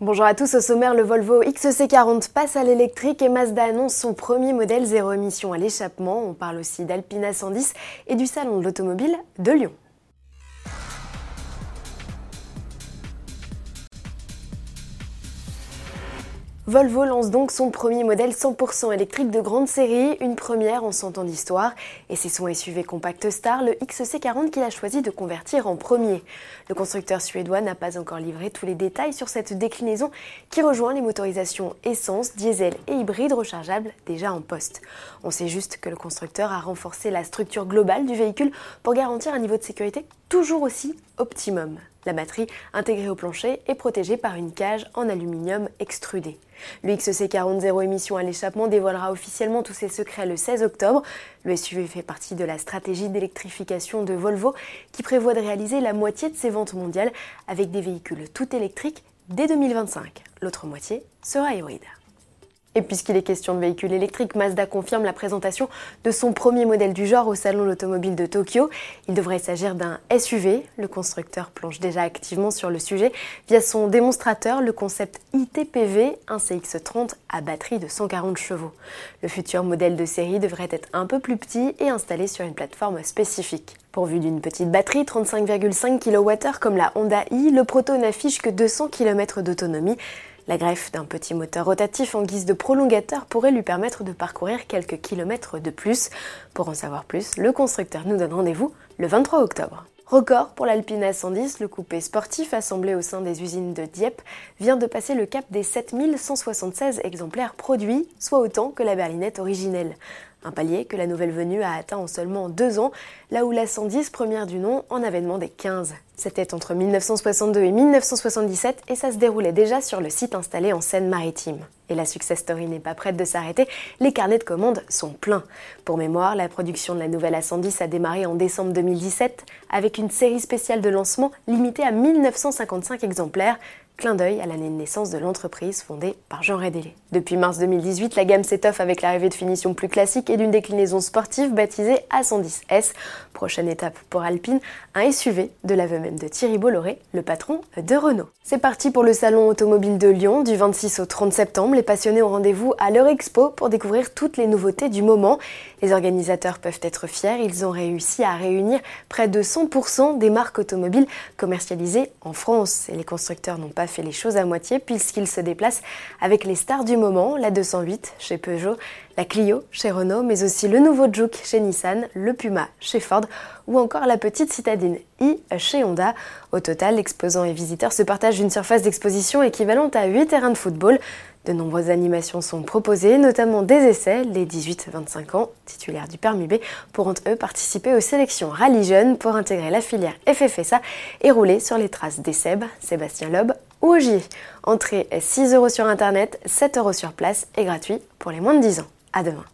Bonjour à tous, au sommaire, le Volvo XC40 passe à l'électrique et Mazda annonce son premier modèle zéro émission à l'échappement. On parle aussi d'Alpina 110 et du salon de l'automobile de Lyon. Volvo lance donc son premier modèle 100% électrique de grande série, une première en 100 ans d'histoire, et c'est son SUV compact star, le XC40, qu'il a choisi de convertir en premier. Le constructeur suédois n'a pas encore livré tous les détails sur cette déclinaison qui rejoint les motorisations essence, diesel et hybride rechargeables déjà en poste. On sait juste que le constructeur a renforcé la structure globale du véhicule pour garantir un niveau de sécurité toujours aussi optimum. La batterie, intégrée au plancher, est protégée par une cage en aluminium extrudé. Le XC40 zéro émission à l'échappement dévoilera officiellement tous ses secrets le 16 octobre. Le SUV fait partie de la stratégie d'électrification de Volvo qui prévoit de réaliser la moitié de ses ventes mondiales avec des véhicules tout électriques dès 2025. L'autre moitié sera hybride. Et puisqu'il est question de véhicules électriques, Mazda confirme la présentation de son premier modèle du genre au Salon de l'Automobile de Tokyo. Il devrait s'agir d'un SUV. Le constructeur plonge déjà activement sur le sujet via son démonstrateur, le concept ITPV, un CX30 à batterie de 140 chevaux. Le futur modèle de série devrait être un peu plus petit et installé sur une plateforme spécifique. Pourvu d'une petite batterie, 35,5 kWh comme la Honda i, le proto n'affiche que 200 km d'autonomie. La greffe d'un petit moteur rotatif en guise de prolongateur pourrait lui permettre de parcourir quelques kilomètres de plus. Pour en savoir plus, le constructeur nous donne rendez-vous le 23 octobre. Record pour l'Alpina 110, le coupé sportif assemblé au sein des usines de Dieppe vient de passer le cap des 7176 exemplaires produits, soit autant que la berlinette originelle. Un palier que la nouvelle venue a atteint en seulement deux ans, là où la 110, première du nom, en avait demandé 15. C'était entre 1962 et 1977 et ça se déroulait déjà sur le site installé en Seine-Maritime. Et la success story n'est pas prête de s'arrêter, les carnets de commandes sont pleins. Pour mémoire, la production de la nouvelle A110 a démarré en décembre 2017 avec une série spéciale de lancement limitée à 1955 exemplaires, Clin d'œil à l'année de naissance de l'entreprise fondée par Jean Rédélé. Depuis mars 2018, la gamme s'étoffe avec l'arrivée de finitions plus classiques et d'une déclinaison sportive baptisée A110S. Prochaine étape pour Alpine, un SUV de l'aveu même de Thierry Bolloré, le patron de Renault. C'est parti pour le salon automobile de Lyon du 26 au 30 septembre. Les passionnés ont rendez-vous à leur expo pour découvrir toutes les nouveautés du moment. Les organisateurs peuvent être fiers, ils ont réussi à réunir près de 100% des marques automobiles commercialisées en France. Et les constructeurs n'ont pas fait les choses à moitié puisqu'il se déplace avec les stars du moment, la 208 chez Peugeot, la Clio chez Renault, mais aussi le nouveau Juke chez Nissan, le Puma chez Ford ou encore la petite citadine i chez Honda. Au total, l'exposant et visiteurs se partagent une surface d'exposition équivalente à 8 terrains de football. De nombreuses animations sont proposées, notamment des essais. Les 18-25 ans, titulaires du permis B, pourront eux participer aux sélections Rallye Jeunes pour intégrer la filière FFSA et rouler sur les traces d'Esseb, Sébastien Loeb Entrée 6 euros sur internet, 7 euros sur place et gratuit pour les moins de 10 ans. À demain.